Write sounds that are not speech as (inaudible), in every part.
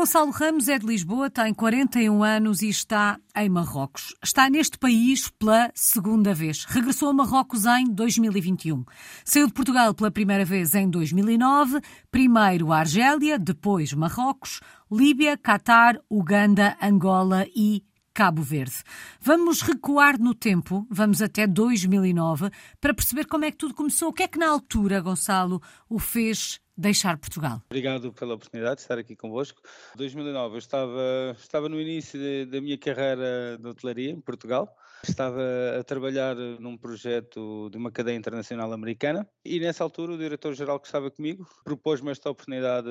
Gonçalo Ramos é de Lisboa, tem 41 anos e está em Marrocos. Está neste país pela segunda vez. Regressou a Marrocos em 2021. Saiu de Portugal pela primeira vez em 2009, primeiro a Argélia, depois Marrocos, Líbia, Catar, Uganda, Angola e Cabo Verde. Vamos recuar no tempo, vamos até 2009, para perceber como é que tudo começou. O que é que na altura, Gonçalo, o fez deixar Portugal. Obrigado pela oportunidade de estar aqui convosco. 2009 eu estava, estava no início da minha carreira de hotelaria em Portugal. Estava a trabalhar num projeto de uma cadeia internacional americana e nessa altura o diretor-geral que estava comigo propôs-me esta oportunidade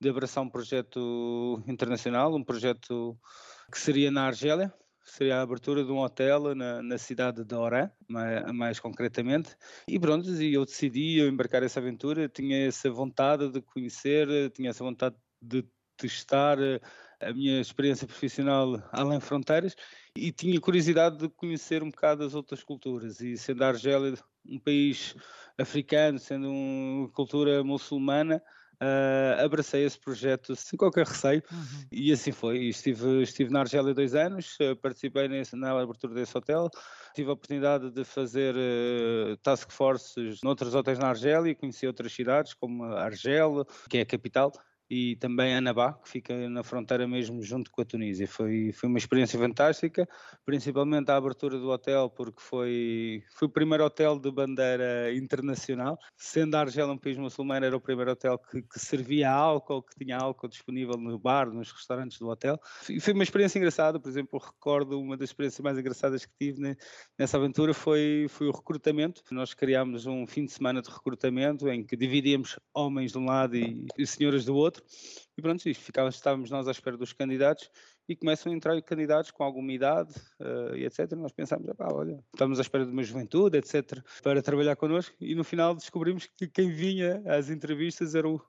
de abraçar um projeto internacional, um projeto que seria na Argélia, seria a abertura de um hotel na, na cidade de Oran, mais, mais, concretamente. E pronto, eu decidi embarcar essa aventura, tinha essa vontade de conhecer, tinha essa vontade de testar a minha experiência profissional além fronteiras e tinha curiosidade de conhecer um bocado as outras culturas. E sendo a Argélia um país africano, sendo uma cultura muçulmana, uh, abracei esse projeto sem qualquer receio uhum. e assim foi. Estive, estive na Argélia dois anos, uh, participei nesse, na abertura desse hotel, tive a oportunidade de fazer uh, task forces noutros hotéis na Argélia, conheci outras cidades como Argel, que é a capital, e também Anabá, que fica na fronteira mesmo junto com a Tunísia. Foi, foi uma experiência fantástica, principalmente a abertura do hotel, porque foi, foi o primeiro hotel de bandeira internacional. Sendo a Argélia um país muçulmano, era o primeiro hotel que, que, servia álcool, que tinha álcool disponível no bar, nos restaurantes do hotel. E foi uma experiência engraçada, por exemplo, recordo uma das experiências mais engraçadas que tive nessa aventura foi, foi o recrutamento. Nós criámos um fim de semana de recrutamento em que dividíamos homens de um lado e, e senhoras do outro outro. E pronto, ficava, estávamos nós à espera dos candidatos e começam a entrar candidatos com alguma idade uh, e etc. Nós pensámos, olha, estamos à espera de uma juventude, etc., para trabalhar connosco e no final descobrimos que quem vinha às entrevistas eram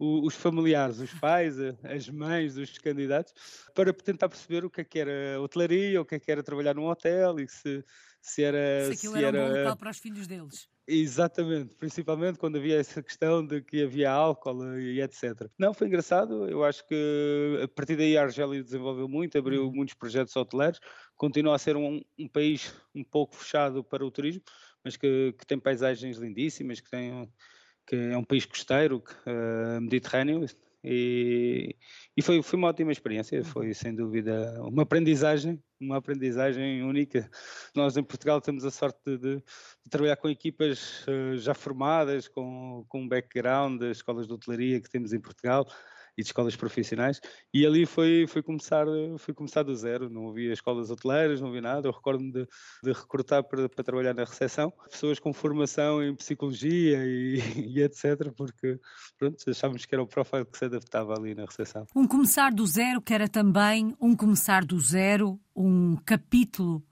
os familiares, os pais, as mães dos candidatos, para tentar perceber o que é que era hotelaria, o que é que era trabalhar num hotel e se, se era. Se aquilo se era, era um bom local para os filhos deles. Exatamente, principalmente quando havia essa questão de que havia álcool e etc. Não, foi engraçado, eu acho que a partir daí a Argélia desenvolveu muito, abriu uhum. muitos projetos hoteleiros, continua a ser um, um, país um pouco fechado para o turismo, mas que, que tem paisagens lindíssimas, que, tem, que é um país costeiro, uh, mediterrâneo, e, e foi, foi uma ótima experiência, uhum. foi sem dúvida uma aprendizagem, uma aprendizagem única. Nós em Portugal temos a sorte de, de, de trabalhar com equipas uh, já formadas, com, com um background das escolas de hotelaria que temos em Portugal, e de escolas profissionais e ali foi, foi, começar, foi começar do zero, não havia escolas hoteleiras, não havia nada, eu recordo-me de, de, recrutar para, para, trabalhar na recepção, pessoas com formação em psicologia e, (laughs) e etc, porque pronto, achávamos que era o profile que se adaptava ali na recepção. Um começar do zero que era também um começar do zero, um capítulo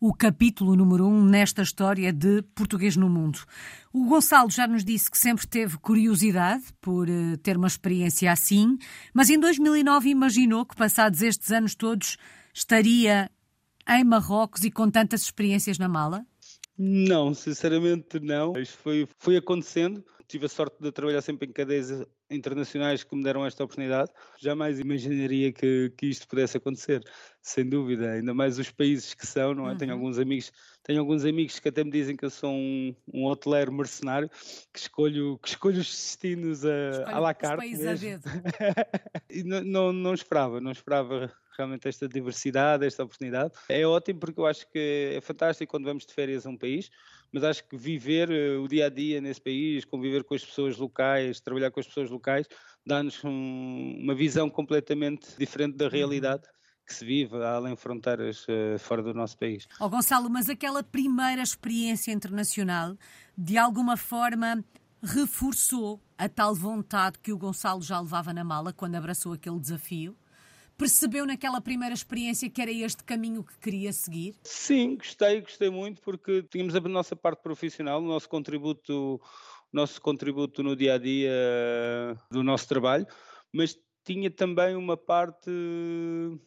o capítulo número um nesta história de Português no Mundo. O Gonçalo já nos disse que sempre teve curiosidade por uh, ter uma experiência assim, mas em 2009 imaginou que, passados estes anos todos, estaria em Marrocos e com tantas experiências na mala? Não, sinceramente não. Isto foi, foi acontecendo. Tive a sorte de trabalhar sempre em cadeias internacionais que me deram esta oportunidade. Jamais imaginaria que, que isto pudesse acontecer, sem dúvida. Ainda mais os países que são, não é? Uhum. Tenho alguns amigos, tenho alguns amigos que até me dizem que eu sou um, um hoteleiro mercenário, que escolho, que escolho os destinos a, à la carte. Os países a dedo. (laughs) não, não, não esperava, não esperava realmente esta diversidade, esta oportunidade. É ótimo porque eu acho que é fantástico quando vamos de férias a um país, mas acho que viver uh, o dia a dia nesse país, conviver com as pessoas locais, trabalhar com as pessoas locais, dá-nos um, uma visão completamente diferente da uhum. realidade. Que se vive além fronteiras uh, fora do nosso país. Oh, Gonçalo, mas aquela primeira experiência internacional, de alguma forma, reforçou a tal vontade que o Gonçalo já levava na mala quando abraçou aquele desafio? Percebeu naquela primeira experiência que era este caminho que queria seguir? Sim, gostei, gostei muito, porque tínhamos a nossa parte profissional, o nosso contributo, nosso contributo no dia a dia do nosso trabalho, mas tinha também uma parte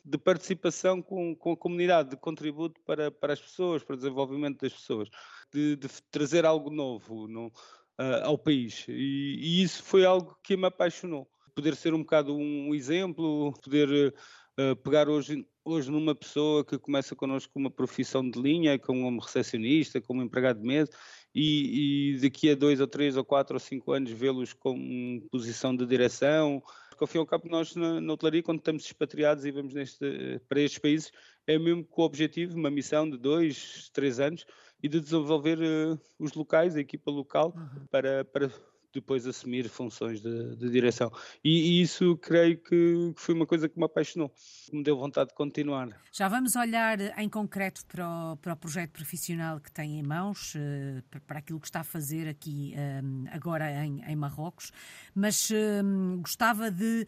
de participação com, com a comunidade, de contributo para, para as pessoas, para o desenvolvimento das pessoas, de, de trazer algo novo no, uh, ao país. E, e, isso foi algo que me apaixonou poder ser um bocado um exemplo, poder uh, pegar hoje, hoje numa pessoa que começa connosco uma profissão de linha, como recepcionista, como empregado de mesa, e, e, daqui a dois ou três ou quatro ou cinco anos vê-los com posição de direção. Porque ao fim e ao cabo nós na, na hotelaria, quando estamos expatriados e vamos neste, para estes países, é mesmo com o objetivo, uma missão de dois, três anos, e de desenvolver uh, os locais, a equipa local, uhum. para, para depois assumir funções de, de direção. E, e, isso creio que, foi uma coisa que me apaixonou, que me deu vontade de continuar. Já vamos olhar em concreto para o, para o projeto profissional que tem em mãos, uh, para aquilo que está a fazer aqui eh, agora em, em, Marrocos, mas um, gostava de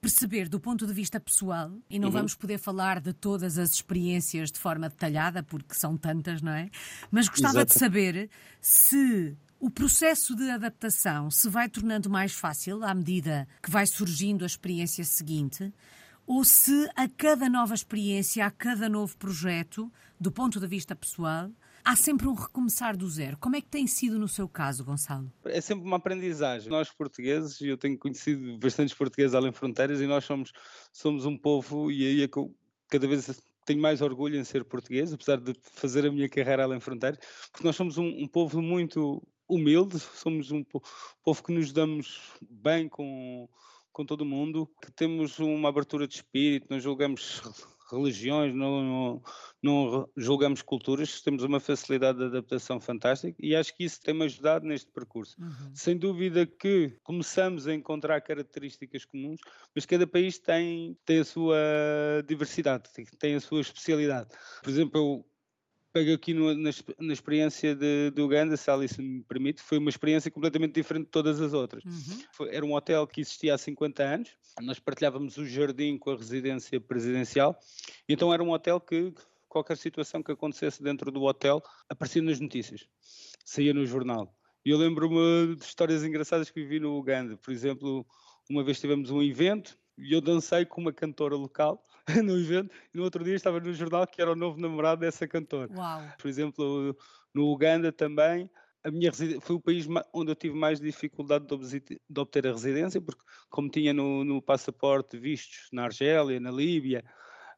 perceber do ponto de vista pessoal, e não uhum. vamos poder falar de todas as experiências de forma detalhada, porque são tantas, não é? Mas gostava Exato. de saber se o processo de adaptação se vai tornando mais fácil à medida que vai surgindo a experiência seguinte, ou se a cada nova experiência, a cada novo projeto, do ponto de vista pessoal, há sempre um recomeçar do zero. Como é que tem sido no seu caso, Gonçalo? É sempre uma aprendizagem. Nós portugueses, eu tenho conhecido bastantes portugueses além fronteiras e nós somos, somos um povo, e aí é que eu cada vez tenho mais orgulho em ser português, apesar de fazer a minha carreira além fronteiras, porque nós somos um, um povo muito humilde, somos um povo que nos damos bem com, com todo mundo, que temos uma abertura de espírito, não julgamos religiões, não, não, julgamos culturas, temos uma facilidade de adaptação fantástica e acho que isso tem-me ajudado neste percurso. Uhum. Sem dúvida que começamos a encontrar características comuns, mas cada país tem, tem a sua diversidade, tem a sua especialidade. Por exemplo, eu pego aqui no, na, na, experiência de, de, Uganda, se a Alice me permite, foi uma experiência completamente diferente de todas as outras. Uhum. Foi, era um hotel que existia há 50 anos, nós partilhávamos o jardim com a residência presidencial, então era um hotel que qualquer situação que acontecesse dentro do hotel aparecia nas notícias, saía no jornal. E eu lembro-me de histórias engraçadas que vivi no Uganda. Por exemplo, uma vez tivemos um evento e eu dancei com uma cantora local (laughs) no evento e no outro dia estava no jornal que era o novo namorado dessa cantora. Uau. Por exemplo, no Uganda também, a minha foi o país onde eu tive mais dificuldade de obter a residência, porque como tinha no, no passaporte vistos na Argélia, na Líbia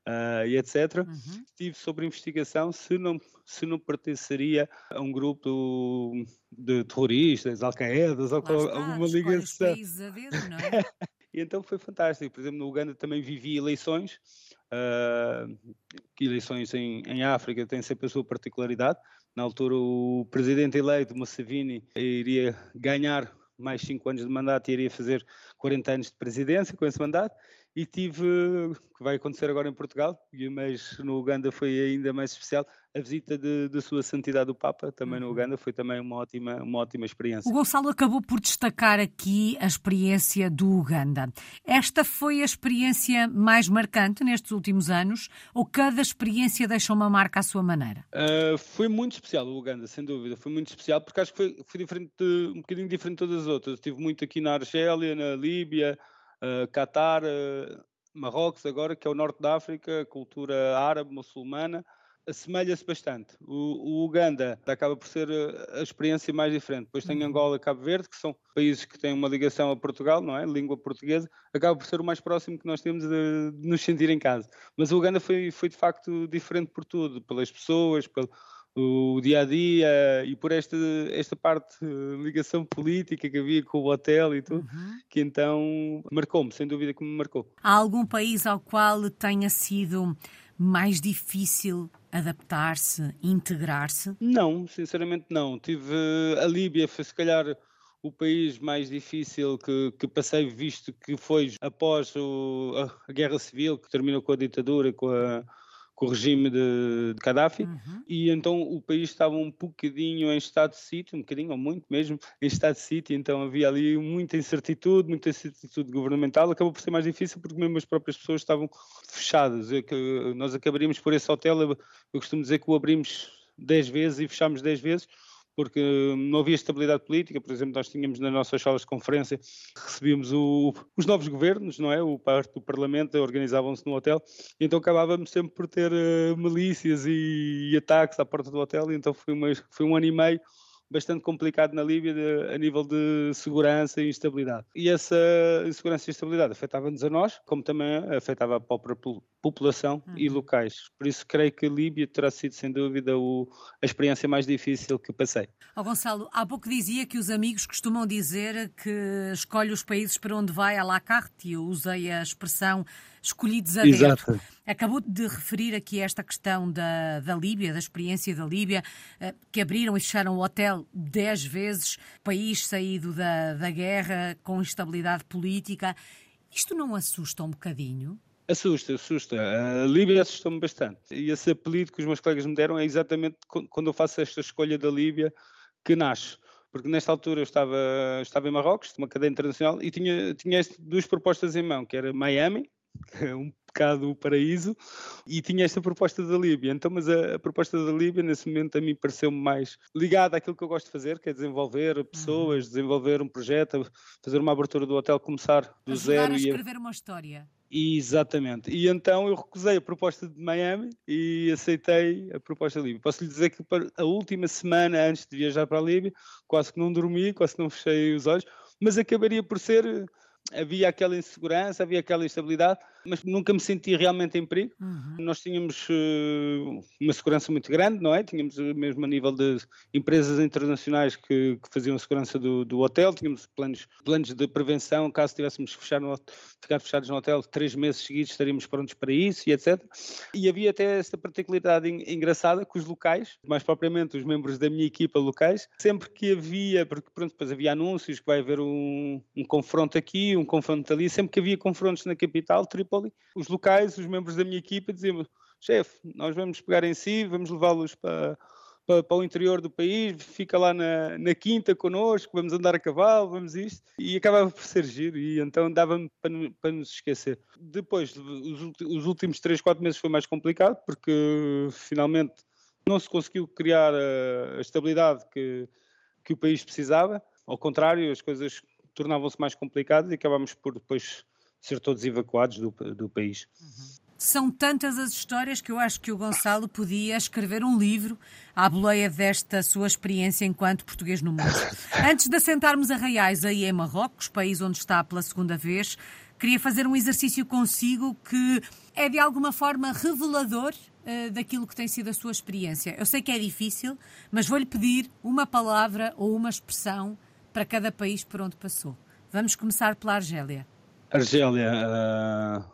uh, e etc, uhum. tive sobre investigação se não, se não pertenceria a um grupo de terroristas, Al-Qaeda ou alguma ligação. A dedo, não é? (laughs) E então foi fantástico. Por exemplo, no Uganda também vivi eleições, uh, eleições em, em África têm sempre a sua particularidade. Na altura, o presidente eleito, Museveni, iria ganhar mais 5 anos de mandato e iria fazer 40 anos de presidência com esse mandato e tive, (laughs) que vai acontecer agora em Portugal, mas no Uganda foi ainda mais especial, a visita de, de Sua Santidade o Papa, também no uhum. Uganda, foi também uma ótima, uma ótima experiência. O Gonçalo acabou por destacar aqui a experiência do Uganda. Esta foi a experiência mais marcante nestes últimos anos, ou cada experiência deixa uma marca à sua maneira? Uh, foi muito especial o Uganda, sem dúvida, foi muito especial, porque acho que foi, foi diferente, um bocadinho diferente de todas as outras. Estive muito aqui na Argélia, na Líbia, uh, Qatar, uh, Marrocos agora, que é o norte da África, cultura árabe, muçulmana, assemelha-se bastante. O, o, Uganda acaba por ser a experiência mais diferente. Depois tem uhum. Angola e Cabo Verde, que são países que têm uma ligação a Portugal, não é? Língua portuguesa, acaba por ser o mais próximo que nós temos de, de nos sentir em casa. Mas o Uganda foi, foi de facto diferente por tudo, pelas pessoas, pelo o dia a dia e por esta, esta parte de ligação política que havia com o hotel e tudo, uhum. que então marcou-me, sem dúvida que me marcou. Há algum país ao qual tenha sido mais difícil adaptar-se, integrar-se? Não, sinceramente não. Tive a Líbia, foi se calhar o país mais difícil que, que passei, visto que foi após o, a, a guerra civil, que terminou com a ditadura, com a com o regime de, de Gaddafi, uhum. e então o país estava um bocadinho em estado de sítio, um bocadinho ou muito mesmo em estado de sítio, então havia ali muita incertitude, muita incertitude governamental, acabou por ser mais difícil porque mesmo as próprias pessoas estavam fechadas. Eu, nós acabaríamos por esse hotel, eu, eu costumo dizer que o abrimos 10 vezes e fechámos 10 vezes, porque não havia estabilidade política. Por exemplo, nós tínhamos nas nossas salas de conferência, recebíamos o, os novos governos, não é? O parte do Parlamento organizavam-se no hotel, então acabávamos sempre por ter uh, milícias e, e, ataques à porta do hotel, então foi, uma, foi um ano e meio bastante complicado na Líbia de, a nível de segurança e instabilidade. E essa insegurança e instabilidade afetava-nos a nós, como também afetava a própria população uhum. e locais. Por isso creio que a Líbia terá sido, sem dúvida, o, a experiência mais difícil que passei. Oh, Gonçalo, há pouco dizia que os amigos costumam dizer que escolhe os países para onde vai à la carte, e eu usei a expressão escolhidos a dedo. Exato. Acabou de referir aqui esta questão da, da Líbia, da experiência da Líbia, eh, que abriram e fecharam o hotel dez vezes, país saído da, da guerra, com instabilidade política. Isto não assusta um bocadinho? Assusta, assusta. A Líbia assustou-me bastante. E esse apelido que os meus colegas me deram é exatamente quando eu faço esta escolha da Líbia que nasce. Porque nesta altura eu estava, estava em Marrocos, uma cadeia internacional, e tinha, tinha duas propostas em mão, que era Miami, (laughs) um bocado o paraíso, e tinha esta proposta da Líbia. Então, mas a, a proposta da Líbia, nesse momento, a mim pareceu-me mais ligada àquilo que eu gosto de fazer, que é desenvolver pessoas, uhum. desenvolver um projeto, fazer uma abertura do hotel, começar do Ajudar zero. a escrever e... uma história. Exatamente. E então eu recusei a proposta de Miami e aceitei a proposta da Líbia. Posso lhe dizer que a última semana antes de viajar para a Líbia, quase que não dormi, quase que não fechei os olhos, mas acabaria por ser havia aquela insegurança, havia aquela instabilidade, mas nunca me senti realmente em perigo. Uhum. Nós tínhamos uh, uma segurança muito grande, não é? Tínhamos uh, mesmo a nível de empresas internacionais que, que faziam a segurança do, do, hotel, tínhamos planos, planos de prevenção, caso tivéssemos fechar no, ficar fechados no hotel três meses seguidos, estaríamos prontos para isso e etc. E havia até esta particularidade engraçada que os locais, mais propriamente os membros da minha equipa locais, sempre que havia, porque pronto, depois havia anúncios que vai haver um, um confronto aqui, um confronto ali, sempre que havia confrontos na capital, Trípoli, os locais, os membros da minha equipa diziam chefe, nós vamos pegar em si, vamos levá-los para, para, para, o interior do país, fica lá na, na quinta connosco, vamos andar a cavalo, vamos isto, e acabava por ser giro, e então dava-me para, para nos esquecer. Depois, os, os últimos 3, 4 meses foi mais complicado, porque finalmente não se conseguiu criar a, a estabilidade que, que o país precisava, ao contrário, as coisas tornavam-se mais complicadas e acabámos por depois ser todos evacuados do, do país. Uhum. São tantas as histórias que eu acho que o Gonçalo podia escrever um livro à boleia desta sua experiência enquanto português no mundo. (laughs) Antes de assentarmos a Reais aí em Marrocos, país onde está pela segunda vez, queria fazer um exercício consigo que é de alguma forma revelador uh, daquilo que tem sido a sua experiência. Eu sei que é difícil, mas vou-lhe pedir uma palavra ou uma expressão para cada país por onde passou. Vamos começar pela Argélia. Argélia, uh,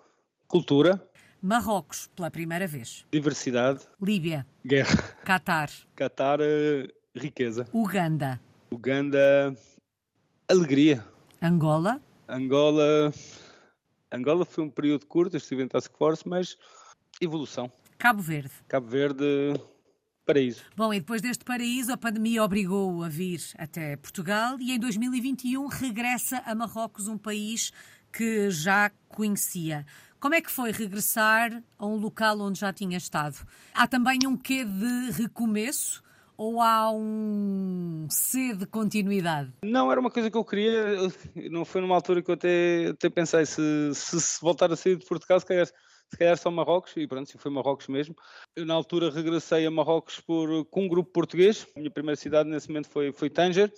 cultura. Marrocos, pela primeira vez. Diversidade. Líbia. Guerra. Catar. Catar, uh, riqueza. Uganda. Uganda, alegria. Angola. Angola. Angola foi um período curto, estive em Task Force, mas evolução. Cabo Verde. Cabo Verde, paraíso. Bom, e depois deste paraíso, a pandemia obrigou-o a vir até Portugal e em 2021 regressa a Marrocos, um país que já conhecia. Como é que foi regressar a um local onde já tinha estado? Há também um quê de recomeço? ou há um C de continuidade? Não, era uma coisa que eu queria, não foi numa altura que eu até, até pensei, se, se, se voltar a sair de Portugal, se calhar se calhar só Marrocos, e pronto, foi Marrocos mesmo. Eu, na altura, regressei a Marrocos por, com um grupo português. A minha primeira cidade nesse momento foi, foi Tanger.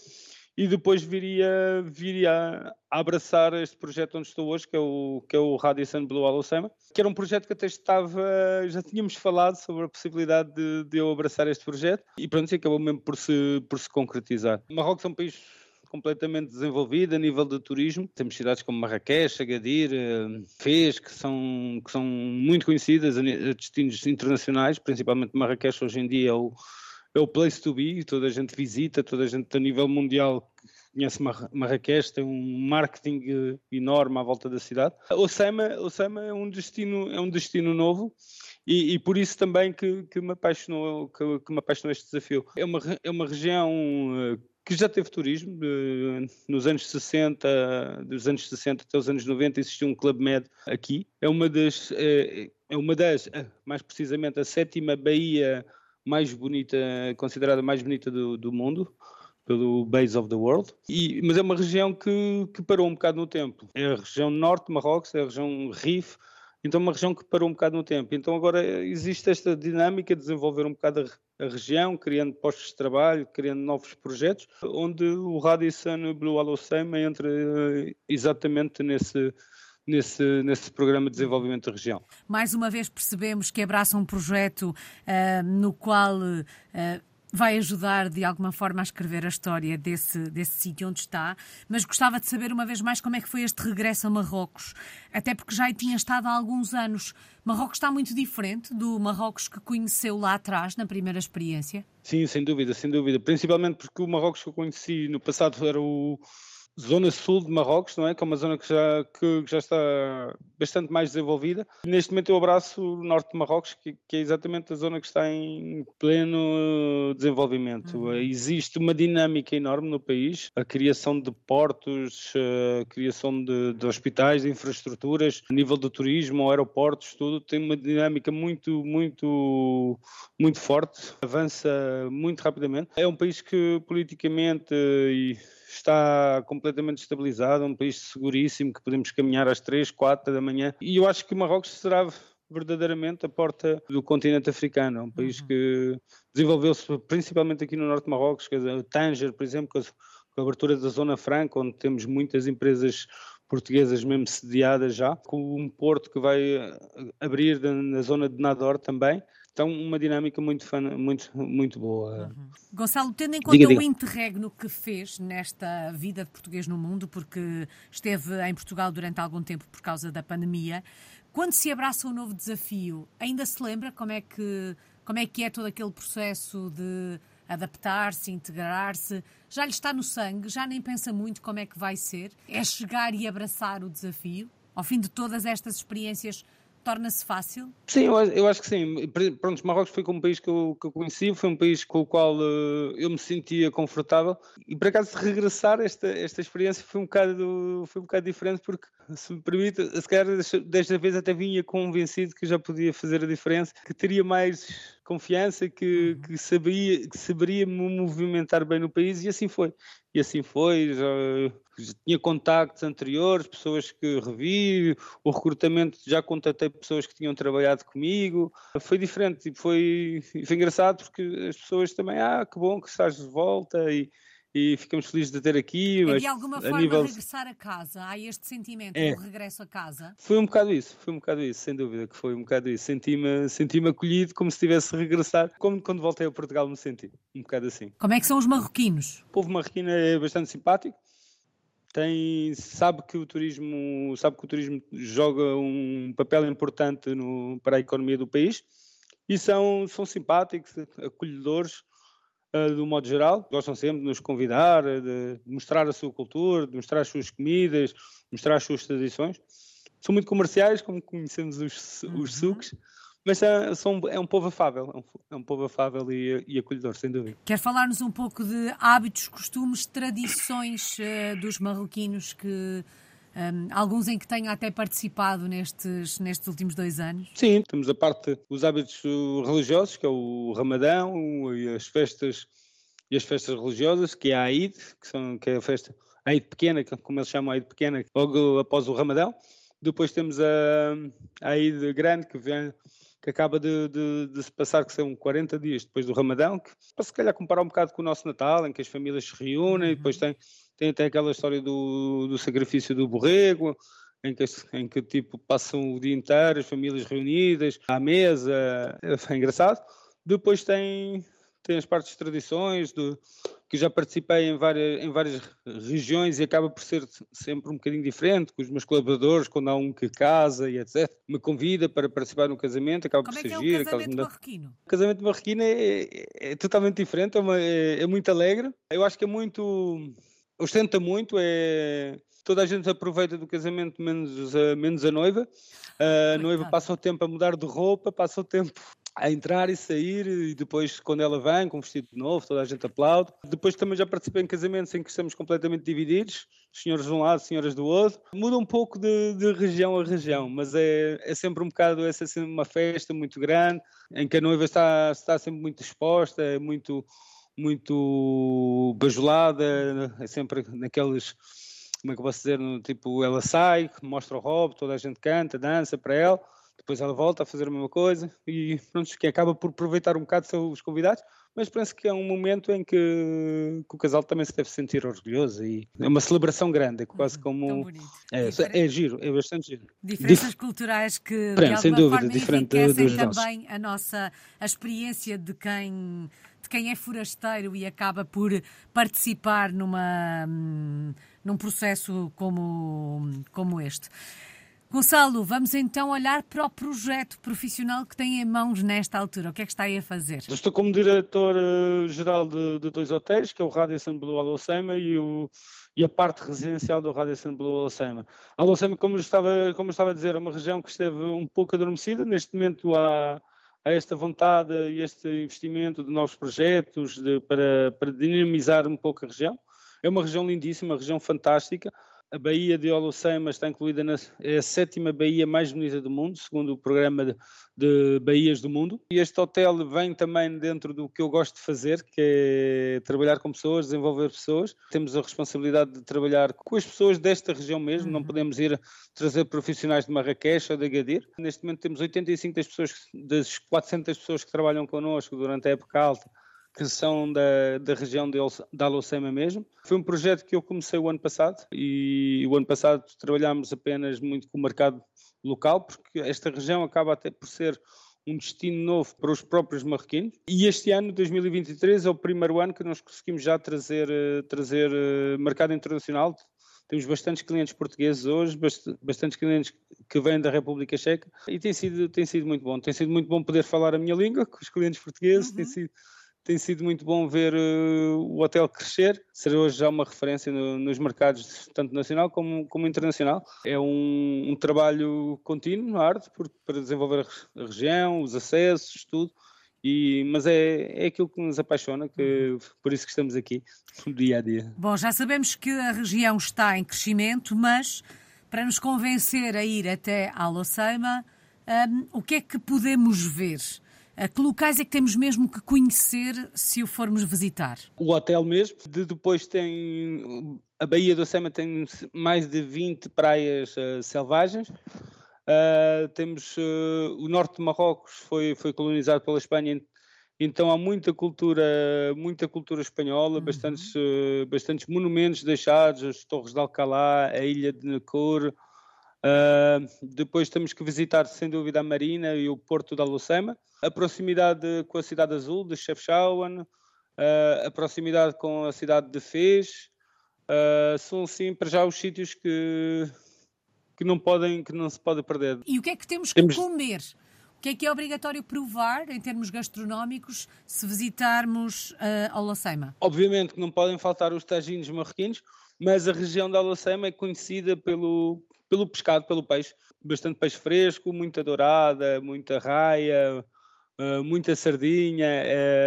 E depois viria, viria a abraçar este projeto onde estou hoje, que é o, que é o Radisson Blue Alocema, que era um projeto que até estava, já tínhamos falado sobre a possibilidade de, de eu abraçar este projeto, e pronto, e acabou mesmo por se, por se concretizar. Marrocos é um país completamente desenvolvida a nível de turismo. Temos cidades como Marrakech, Agadir, eh, Fez, que são, que são muito conhecidas a destinos internacionais, principalmente Marrakech hoje em dia é o, é o place to be, toda a gente visita, toda a gente a nível mundial conhece Marrakech, tem um marketing eh, enorme à volta da cidade. Osama, Osama é um destino, é um destino novo. E, e, por isso também que, que, me apaixonou, que, que, me apaixonou este desafio. É uma, é uma região eh, que já teve turismo. Nos anos 60, dos anos 60 até os anos 90, existiu um Club Med aqui. É uma das, é, uma das, mais precisamente, a sétima baía mais bonita, considerada mais bonita do, do mundo pelo Base of the World, e, mas é uma região que, que parou um bocado no tempo. É a região norte de Marrocos, é a região Rif, Então, uma região que parou um bocado no tempo. Então, agora existe esta dinâmica de desenvolver um bocado a, a região, criando postos de trabalho, criando novos projetos, onde o Radisson Blue Holocene entra eh, exatamente nesse, nesse, nesse programa de desenvolvimento da região. Mais uma vez percebemos que abraça um projeto uh, no qual uh, vai ajudar de alguma forma a escrever a história desse, desse sítio onde está, mas gostava de saber uma vez mais como é que foi este regresso a Marrocos, até porque já tinha estado há alguns anos. Marrocos está muito diferente do Marrocos que conheceu lá atrás, na primeira experiência? Sim, sem dúvida, sem dúvida. Principalmente porque o Marrocos que eu conheci no passado era o, zona sul de Marrocos, não é? Que é uma zona que já, que já está bastante mais desenvolvida. Neste momento eu abraço o norte de Marrocos, que, que é exatamente a zona que está em pleno desenvolvimento. Uhum. Existe uma dinâmica enorme no país, a criação de portos, a criação de, de hospitais, de infraestruturas, a nível do turismo, aeroportos, tudo tem uma dinâmica muito, muito, muito forte, avança muito rapidamente. É um país que politicamente e está completamente estabilizado, um país seguríssimo que podemos caminhar às 3, 4 da manhã. E eu acho que Marrocos será verdadeiramente a porta do continente africano. É um país uhum. que desenvolveu-se principalmente aqui no norte de Marrocos, quer dizer, Tanger, por exemplo, com a abertura da Zona Franca, onde temos muitas empresas portuguesas mesmo sediadas já, com um porto que vai abrir na zona de Nador também. Então, uma dinâmica muito, muito, muito boa. Uhum. Gonçalo, tendo em conta diga, diga. o interregno que fez nesta vida de português no mundo, porque esteve em Portugal durante algum tempo por causa da pandemia, quando se abraça um novo desafio, ainda se lembra como é que, como é, que é todo aquele processo de adaptar-se, integrar-se? Já lhe está no sangue? Já nem pensa muito como é que vai ser? É chegar e abraçar o desafio? Ao fim de todas estas experiências torna-se fácil? Sim, eu, eu, acho que sim. Pronto, Marrocos foi um país que eu, que eu conheci, foi um país com o qual uh, eu me sentia confortável e por acaso regressar esta, esta experiência foi um, bocado, foi um bocado diferente porque, se me permite, se calhar desta vez até vinha convencido que já podia fazer a diferença, que teria mais confiança, que, uhum. que, sabia, que saberia me movimentar bem no país e assim foi. E assim foi, já, já tinha contactos anteriores, pessoas que revi, o recrutamento já contatei pessoas que tinham trabalhado comigo, foi diferente e foi, foi engraçado porque as pessoas também, ah, que bom que estás de volta e, e ficamos felizes de ter aqui. É de alguma forma nível... regressar a casa, há este sentimento é. do regresso a casa? Foi um bocado isso, foi um bocado isso, sem dúvida que foi um bocado isso. Senti-me senti acolhido como se tivesse regressado, como quando voltei a Portugal me senti, um bocado assim. Como é que são os marroquinos? O povo marroquino é bastante simpático, tem, sabe que o turismo sabe que o turismo joga um papel importante no, para a economia do país e são, são simpáticos, acolhedores do modo geral. Gostam sempre de nos convidar, de mostrar a sua cultura, de mostrar as suas comidas, mostrar as suas tradições. São muito comerciais, como conhecemos os, uhum. os sucos, mas é, são, é um povo afável, é um, é um povo afável e, e, acolhedor, sem dúvida. Quer falar-nos um pouco de hábitos, costumes, tradições uh, dos marroquinos que um, alguns em que tenha até participado nestes, nestes últimos dois anos? Sim, temos a parte dos hábitos religiosos, que é o Ramadão e as festas e as festas religiosas, que é a Aid, que, são, que é a festa a Eid pequena, como eles chamam a Eid pequena, logo após o Ramadão. Depois temos a, a Eid grande, que vem que acaba de, de, de, se passar, que são 40 dias depois do Ramadão, que para se calhar comparar um bocado com o nosso Natal, em que as famílias se reúnem, e depois uhum. tem tem até aquela história do, do sacrifício do borrego, em que, em que tipo passam o dia inteiro, as famílias reunidas, à mesa, é engraçado. Depois tem, tem as partes de tradições, do, que já participei em várias, em várias regiões e acaba por ser sempre um bocadinho diferente, com os meus colaboradores, quando há um que casa e etc. Me convida para participar no casamento, acaba Como por ser é. É o casamento marroquino? O casamento marroquino é, é, é totalmente diferente, é, uma, é, é muito alegre. Eu acho que é muito ostenta muito, é toda a gente aproveita do casamento menos a, menos a noiva. A noiva passa o tempo a mudar de roupa, passa o tempo a entrar e sair e depois quando ela vem com um vestido novo toda a gente aplaude. Depois também já participei em casamentos em que estamos completamente divididos, senhores de um lado, senhoras do outro. Muda um pouco de, de região a região, mas é, é sempre um bocado, é sempre uma festa muito grande em que a noiva está, está sempre muito exposta, é muito muito bajulada, é sempre naqueles como é que eu posso dizer, tipo, ela sai, mostra o hobby, toda a gente canta, dança para ela, depois ela volta a fazer a mesma coisa e pronto, que acaba por aproveitar um bocado os convidados, mas penso que é um momento em que, que, o casal também se deve sentir orgulhoso e é uma celebração grande, é quase uhum, como é, é, giro, é bastante giro. Diferenças Dif... culturais que de alguma dúvida, forma diferente enriquecem também nossos. a nossa a experiência de quem de quem é forasteiro e acaba por participar numa hum, num processo como como este. Gonçalo, vamos então olhar para o projeto profissional que tem em mãos nesta altura. O que é que está aí a fazer? estou como diretor-geral de, de, dois hotéis, que é o Radisson Blue Alocema e, o, e a parte residencial do Radisson Blue Alocema. Alocema, como estava, como estava a dizer, é uma região que esteve um pouco adormecida. Neste momento há, há esta vontade e este investimento de novos projetos de, para, para dinamizar um pouco a região. É uma região lindíssima, uma região fantástica. A Baía de Holocema está incluída na é a sétima baía mais bonita do mundo, segundo o programa de, de baías do mundo. E este hotel vem também dentro do que eu gosto de fazer, que é trabalhar com pessoas, desenvolver pessoas. Temos a responsabilidade de trabalhar com as pessoas desta região mesmo, não uhum. podemos ir trazer profissionais de Marrakech ou de Agadir. Neste momento temos 85 das pessoas, das 400 pessoas que trabalham connosco durante a época alta que são da, da região de, da Alocema mesmo. Foi um projeto que eu comecei o ano passado e o ano passado trabalhámos apenas muito com o mercado local, porque esta região acaba até por ser um destino novo para os próprios marroquinos. E este ano, 2023, é o primeiro ano que nós conseguimos já trazer, eh, trazer eh, mercado internacional. Temos bastantes clientes portugueses hoje, bastantes clientes que vêm da República Checa e tem sido, tem sido muito bom. Tem sido muito bom poder falar a minha língua com os clientes portugueses, uhum. tem sido tem sido muito bom ver uh, o hotel crescer, ser hoje já uma referência no, nos mercados, tanto nacional como, como internacional. É um, um trabalho contínuo, árduo, para desenvolver a, região, os acessos, tudo. E, mas é, é aquilo que nos apaixona, que, por isso que estamos aqui, dia a dia. Bom, já sabemos que a região está em crescimento, mas para nos convencer a ir até Alocema, um, o que é que podemos ver? Que locais é que temos mesmo que conhecer se o formos visitar? O hotel mesmo. De, depois tem. A Baía do Sema tem mais de 20 praias uh, selvagens. Uh, temos uh, o norte de Marrocos foi, foi colonizado pela Espanha, então há muita cultura, muita cultura espanhola, uhum. bastantes, bastantes monumentos deixados, as Torres de Alcalá, a Ilha de Necor. depois temos que visitar, sem dúvida, a Marina e o Porto da Lucema a proximidade com a cidade azul de Chefchaouen, uh, a proximidade com a cidade de Fez, uh, são sim para já os sítios que, que não podem, que não se pode perder. E o que é que temos que temos... comer? O que é que é obrigatório provar em termos gastronómicos se visitarmos uh, Alacema? Obviamente que não podem faltar os taginhos marroquinos, mas a região da Alacema é conhecida pelo, pelo pescado, pelo peixe. Bastante peixe fresco, muita dourada, muita raia, uh, muita sardinha.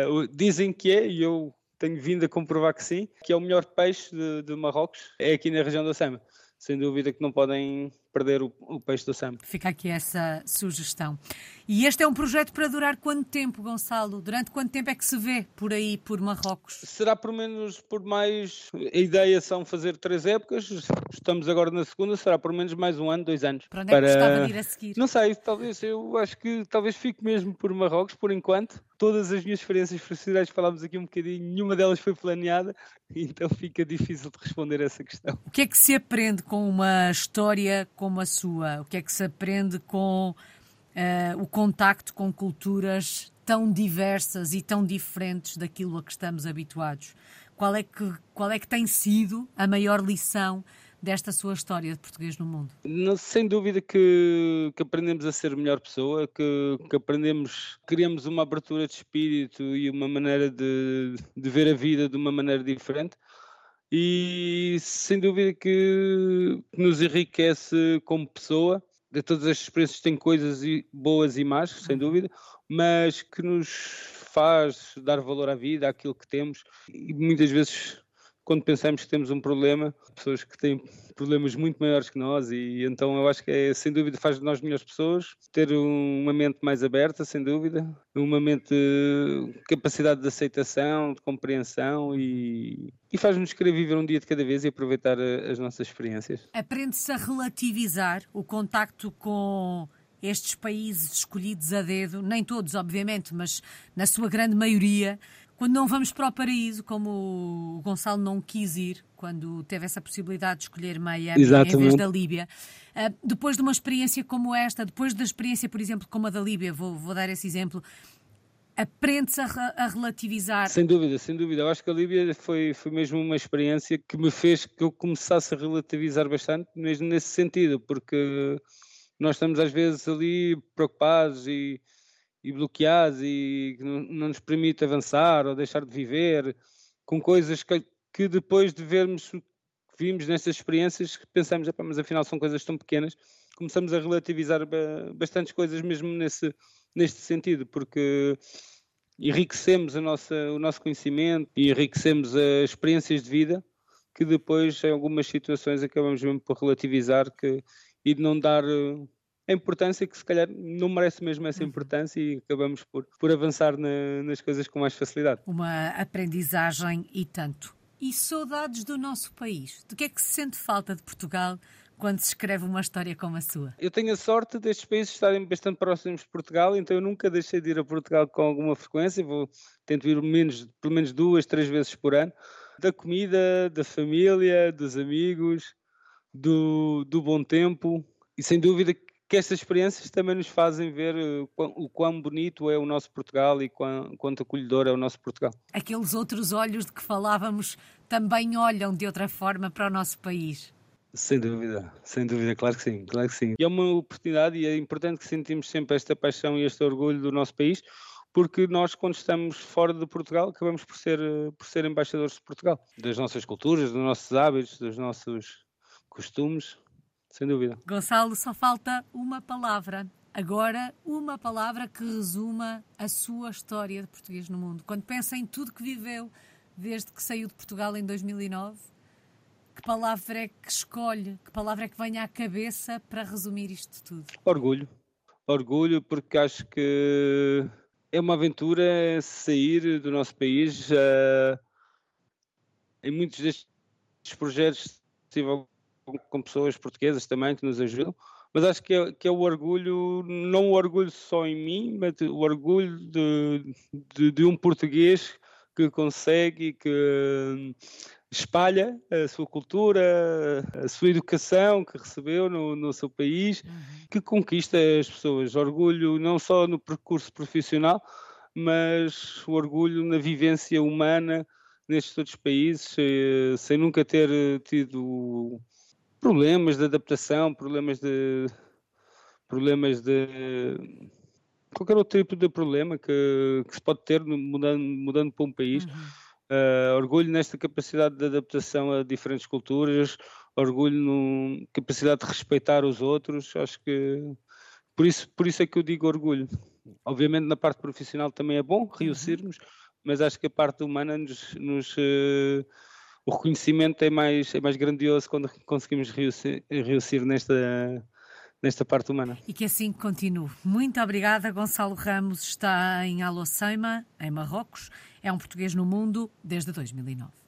Uh, dizem que é, e eu tenho vindo a comprovar que sim, que é o melhor peixe de, de Marrocos, é aqui na região da Sema. Sem dúvida que não podem perder o, o peixe do SAM. Fica aqui essa sugestão. E este é um projeto para durar quanto tempo, Gonçalo? Durante quanto tempo é que se vê por aí, por Marrocos? Será por menos, por mais. A ideia são fazer três épocas. Estamos agora na segunda, será por menos mais um ano, dois anos. Para onde é que para... gostava de ir a seguir? Não sei, talvez. Eu acho que talvez fique mesmo por Marrocos, por enquanto. Todas as minhas experiências profissionais falámos aqui um bocadinho, nenhuma delas foi planeada, (laughs) então fica difícil de responder essa questão. O que é que se aprende com uma história como a sua? O que é que se aprende com uh, o contacto com culturas tão diversas e tão diferentes daquilo a que estamos habituados? Qual é que, qual é que tem sido a maior lição desta sua história de português no mundo? Sem dúvida que, que aprendemos a ser melhor pessoa, que, que, aprendemos, criamos uma abertura de espírito e uma maneira de, de ver a vida de uma maneira diferente e sem dúvida que nos enriquece como pessoa. De todas as experiências tem coisas boas e más, sem uhum. dúvida, mas que nos faz dar valor à vida, àquilo que temos e muitas vezes quando pensamos que temos um problema, pessoas que têm problemas muito maiores que nós e então eu acho que é, sem dúvida faz de nós melhores pessoas, ter uma mente mais aberta, sem dúvida, uma mente capacidade de aceitação, de compreensão e, e faz-nos querer viver um dia de cada vez e aproveitar as nossas experiências. Aprende-se a relativizar o contacto com estes países escolhidos a dedo, nem todos, obviamente, mas na sua grande maioria, quando não vamos para o paraíso, como o Gonçalo não quis ir, quando teve essa possibilidade de escolher Miami Exatamente. em vez da Líbia. Uh, depois de uma experiência como esta, depois da experiência, por exemplo, como a da Líbia, vou, vou dar esse exemplo, aprende-se a, a, relativizar. Sem dúvida, sem dúvida. Eu acho que a Líbia foi, foi mesmo uma experiência que me fez que eu começasse a relativizar bastante, mesmo nesse sentido, porque nós estamos às vezes ali preocupados e, e bloqueados e não, não, nos permite avançar ou deixar de viver com coisas que, que depois de vermos que vimos nestas experiências pensamos, mas afinal são coisas tão pequenas, começamos a relativizar bastantes coisas mesmo nesse, neste sentido, porque enriquecemos a nossa, o nosso conhecimento e enriquecemos as experiências de vida que depois em algumas situações acabamos mesmo por relativizar que e de não dar eh, a importância que se calhar não merece mesmo essa uhum. importância e acabamos por, por avançar na, nas coisas com mais facilidade. Uma aprendizagem e tanto. E saudades do nosso país? Do que é que se sente falta de Portugal quando se escreve uma história como a sua? Eu tenho a sorte destes países estarem bastante próximos de Portugal, então eu nunca deixei de ir a Portugal com alguma frequência, vou tento ir menos, pelo menos duas, três vezes por ano. Da comida, da família, dos amigos, do, do bom tempo e sem dúvida que estas experiências também nos fazem ver eh, o quão bonito é o nosso Portugal e quão, quanto acolhedor é o nosso Portugal. Aqueles outros olhos de que falávamos também olham de outra forma para o nosso país. Sem dúvida, sem dúvida, claro que sim, claro que sim. E é uma oportunidade e é importante que sentimos sempre esta paixão e este orgulho do nosso país, porque nós, quando estamos fora de Portugal, acabamos por ser, eh, por ser embaixadores de Portugal, das nossas culturas, dos nossos hábitos, dos nossos costumes, sem dúvida. Gonçalo, só falta uma palavra. Agora, uma palavra que resuma a sua história de português no mundo. Quando pensa em tudo que viveu desde que saiu de Portugal em 2009, que palavra é que escolhe? Que palavra é que venha à cabeça para resumir isto tudo? Orgulho. Orgulho, porque acho que é uma aventura sair do nosso país. Uh, em muitos destes projetos tive com pessoas portuguesas também que nos ajudam, mas acho que é, que é o orgulho, não o orgulho só em mim, mas o orgulho de, de, de um português que consegue, que hum, espalha a sua cultura, a sua educação que recebeu no, no seu país, uhum. que conquista as pessoas. Orgulho não só no percurso profissional, mas o orgulho na vivência humana nestes outros países, eh, sem nunca ter tido problemas de adaptação, problemas de problemas de qualquer outro tipo de problema que, que se pode ter mudando, mudando para um país. Uhum. Uh, orgulho nesta capacidade de adaptação a diferentes culturas, orgulho na capacidade de respeitar os outros. Acho que por isso, por isso é que eu digo orgulho. Obviamente na parte profissional também é bom reusirmos, uhum. mas acho que a parte humana nos, nos uh, o reconhecimento é mais, é mais grandioso quando conseguimos reusir, nesta, nesta parte humana. E que assim continue. Muito obrigada. Gonçalo Ramos está em Alosseima, em Marrocos. É um português no mundo desde 2009.